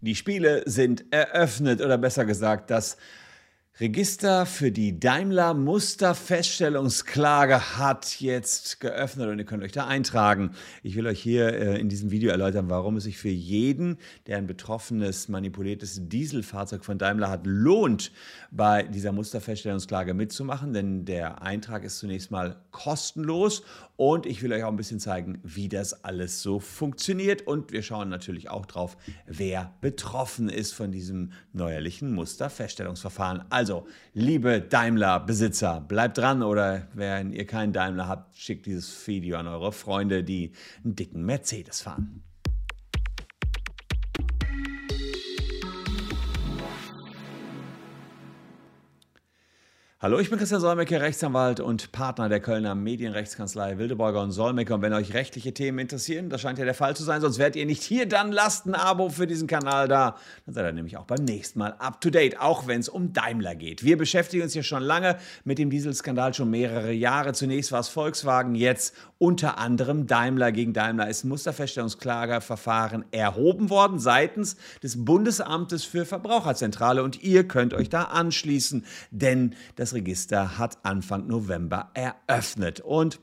Die Spiele sind eröffnet oder besser gesagt, das Register für die Daimler Musterfeststellungsklage hat jetzt geöffnet und ihr könnt euch da eintragen. Ich will euch hier äh, in diesem Video erläutern, warum es sich für jeden, der ein betroffenes, manipuliertes Dieselfahrzeug von Daimler hat, lohnt, bei dieser Musterfeststellungsklage mitzumachen, denn der Eintrag ist zunächst mal kostenlos und ich will euch auch ein bisschen zeigen, wie das alles so funktioniert und wir schauen natürlich auch drauf, wer betroffen ist von diesem neuerlichen Musterfeststellungsverfahren. Also, liebe Daimler-Besitzer, bleibt dran oder wenn ihr keinen Daimler habt, schickt dieses Video an eure Freunde, die einen dicken Mercedes fahren. Hallo, ich bin Christian Solmecke, Rechtsanwalt und Partner der Kölner Medienrechtskanzlei Wildeborger und Solmecke. Und wenn euch rechtliche Themen interessieren, das scheint ja der Fall zu sein, sonst werdet ihr nicht hier, dann lasst ein Abo für diesen Kanal da. Dann seid ihr nämlich auch beim nächsten Mal up to date, auch wenn es um Daimler geht. Wir beschäftigen uns hier schon lange mit dem Dieselskandal, schon mehrere Jahre. Zunächst war es Volkswagen, jetzt unter anderem Daimler gegen Daimler ist Musterfeststellungsklageverfahren erhoben worden seitens des Bundesamtes für Verbraucherzentrale. Und ihr könnt euch da anschließen, denn das das Register hat Anfang November eröffnet. Und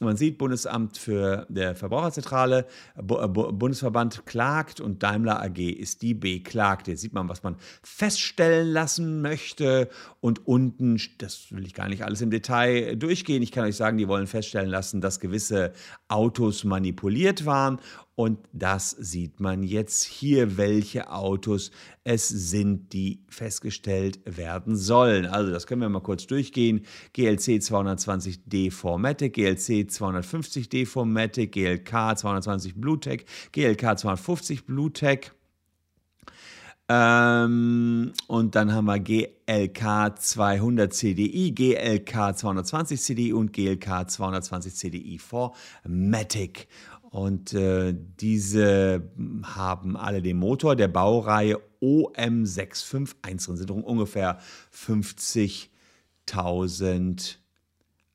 man sieht, Bundesamt für der Verbraucherzentrale, Bundesverband klagt und Daimler AG ist die Beklagte. Jetzt sieht man, was man feststellen lassen möchte. Und unten, das will ich gar nicht alles im Detail durchgehen. Ich kann euch sagen, die wollen feststellen lassen, dass gewisse Autos manipuliert waren. Und das sieht man jetzt hier, welche Autos es sind, die festgestellt werden sollen. Also das können wir mal kurz durchgehen. GLC 220D Formatic, GLC 250D Formatic, GLK 220 Bluetech, GLK 250 Bluetech. Ähm, und dann haben wir GLK 200 CDI, GLK 220 CDI und GLK 220 CDI for Matic. Und äh, diese haben alle den Motor der Baureihe OM651 drin, sind ungefähr 50.000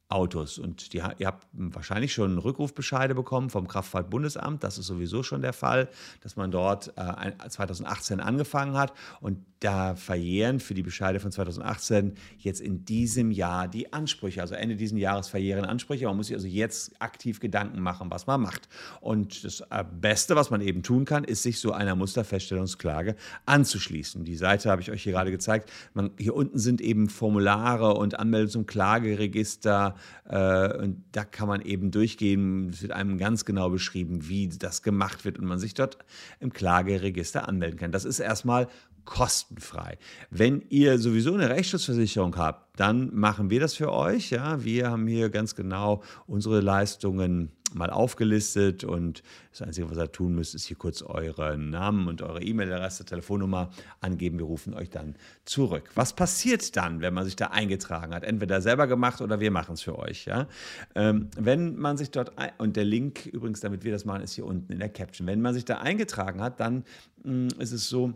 Autos. Und die, ihr habt wahrscheinlich schon Rückrufbescheide bekommen vom Kraftfahrtbundesamt. Das ist sowieso schon der Fall, dass man dort äh, 2018 angefangen hat. Und da verjähren für die Bescheide von 2018 jetzt in diesem Jahr die Ansprüche. Also Ende dieses Jahres verjähren Ansprüche. Man muss sich also jetzt aktiv Gedanken machen, was man macht. Und das äh, Beste, was man eben tun kann, ist, sich so einer Musterfeststellungsklage anzuschließen. Die Seite habe ich euch hier gerade gezeigt. Man, hier unten sind eben Formulare und Anmeldung zum Klageregister. Äh, und da kann man eben durchgehen. Es wird einem ganz genau beschrieben, wie das gemacht wird und man sich dort im Klageregister anmelden kann. Das ist erstmal kostenfrei. Wenn ihr sowieso eine Rechtsschutzversicherung habt, dann machen wir das für euch. Ja, wir haben hier ganz genau unsere Leistungen mal aufgelistet und das Einzige, was ihr tun müsst, ist hier kurz euren Namen und eure E-Mail-Adresse, Telefonnummer angeben. Wir rufen euch dann zurück. Was passiert dann, wenn man sich da eingetragen hat? Entweder selber gemacht oder wir machen es für euch. Ja? Ähm, wenn man sich dort, und der Link übrigens, damit wir das machen, ist hier unten in der Caption. Wenn man sich da eingetragen hat, dann mh, mm, ist es so,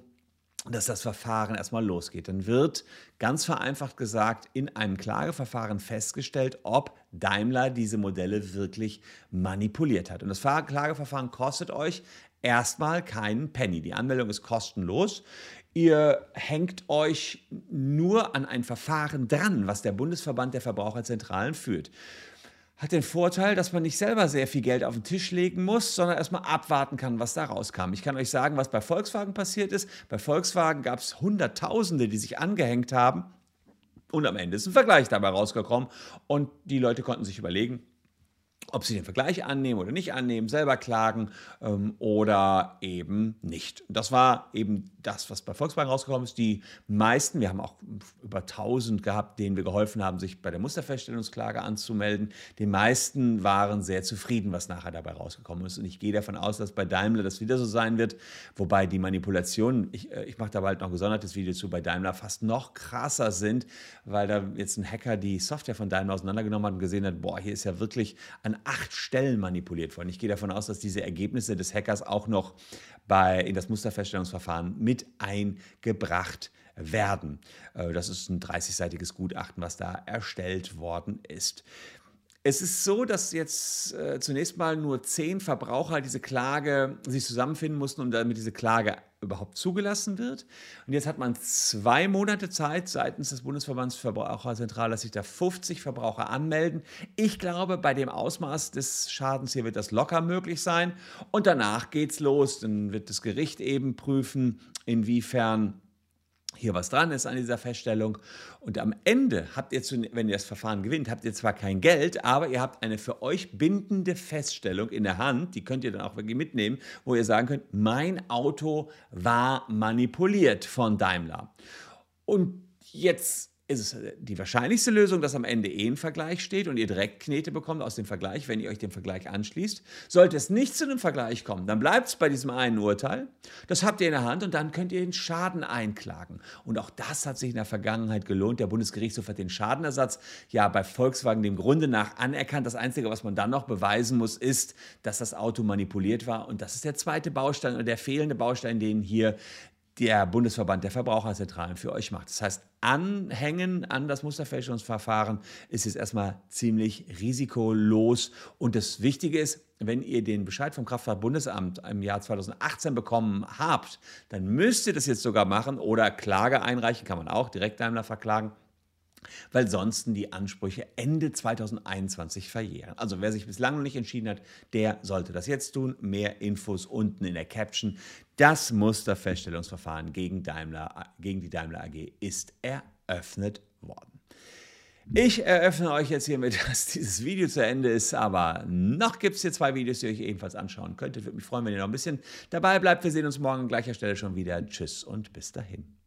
dass das Verfahren erstmal losgeht. Dann wird ganz vereinfacht gesagt in einem Klageverfahren festgestellt, ob Daimler diese Modelle wirklich manipuliert hat. Und das Klageverfahren kostet euch erstmal keinen Penny. Die Anmeldung ist kostenlos. Ihr hängt euch nur an ein Verfahren dran, was der Bundesverband der Verbraucherzentralen führt hat den Vorteil, dass man nicht selber sehr viel Geld auf den Tisch legen muss, sondern erstmal abwarten kann, was da rauskam. Ich kann euch sagen, was bei Volkswagen passiert ist. Bei Volkswagen gab es Hunderttausende, die sich angehängt haben. Und am Ende ist ein Vergleich dabei rausgekommen. Und die Leute konnten sich überlegen, ob sie den Vergleich annehmen oder nicht annehmen, selber klagen ähm, oder eben nicht. Das war eben das, was bei Volkswagen rausgekommen ist. Die meisten, wir haben auch über 1000 gehabt, denen wir geholfen haben, sich bei der Musterfeststellungsklage anzumelden. Die meisten waren sehr zufrieden, was nachher dabei rausgekommen ist. Und ich gehe davon aus, dass bei Daimler das wieder so sein wird, wobei die Manipulationen, ich, äh, ich mache da bald noch ein gesondertes Video zu, bei Daimler fast noch krasser sind, weil da jetzt ein Hacker die Software von Daimler auseinandergenommen hat und gesehen hat, boah, hier ist ja wirklich an acht Stellen manipuliert worden. Ich gehe davon aus, dass diese Ergebnisse des Hackers auch noch bei, in das Musterfeststellungsverfahren mit eingebracht werden. Äh, das ist ein 30-seitiges Gutachten, was da erstellt worden ist. Es ist so, dass jetzt äh, zunächst mal nur zehn Verbraucher diese Klage sich zusammenfinden mussten, um damit diese Klage überhaupt zugelassen wird. Und jetzt hat man zwei Monate Zeit seitens des Bundesverbands Verbraucherzentrale, dass sich da 50 Verbraucher anmelden. Ich glaube, bei dem Ausmaß des Schadens hier wird das locker möglich sein. Und danach geht's los. Dann wird das Gericht eben prüfen, inwiefern hier was dran ist an dieser Feststellung. Und am Ende habt ihr, zu, wenn ihr das Verfahren gewinnt, habt ihr zwar kein Geld, aber ihr habt eine für euch bindende Feststellung in der Hand, die könnt ihr dann auch wirklich mitnehmen, wo ihr sagen könnt, mein Auto war manipuliert von Daimler. Und jetzt ist es äh, die wahrscheinlichste Lösung, dass am Ende eh ein Vergleich steht und ihr direkt Knete bekommt aus dem Vergleich, wenn ihr euch dem Vergleich anschließt. Sollte es nicht zu einem Vergleich kommen, dann bleibt es bei diesem einen Urteil. Das habt ihr in der Hand und dann könnt ihr den Schaden einklagen. Und auch das hat sich in der Vergangenheit gelohnt. Der Bundesgerichtshof hat den Schadenersatz ja bei Volkswagen dem Grunde nach anerkannt. Das Einzige, was man dann noch beweisen muss, ist, dass das Auto manipuliert war. Und das ist der zweite Baustein und der fehlende Baustein, den hier der Bundesverband der Verbraucherzentralen für euch macht. Das heißt, Anhängen an das Musterfälschungsverfahren ist jetzt erstmal ziemlich risikolos. Und das Wichtige ist, wenn ihr den Bescheid vom Kraftfahrtbundesamt im Jahr 2018 bekommen habt, dann müsst ihr das jetzt sogar machen oder Klage einreichen, kann man auch direkt Daimler verklagen weil sonst die Ansprüche Ende 2021 verjähren. Also wer sich bislang noch nicht entschieden hat, der sollte das jetzt tun. Mehr Infos unten in der Caption. Das Musterfeststellungsverfahren gegen, Daimler, gegen die Daimler AG ist eröffnet worden. Ich eröffne euch jetzt hiermit, dass dieses Video zu Ende ist, aber noch gibt es hier zwei Videos, die ihr euch ebenfalls anschauen könntet. Würde mich freuen, wenn ihr noch ein bisschen dabei bleibt. Wir sehen uns morgen an gleicher Stelle schon wieder. Tschüss und bis dahin.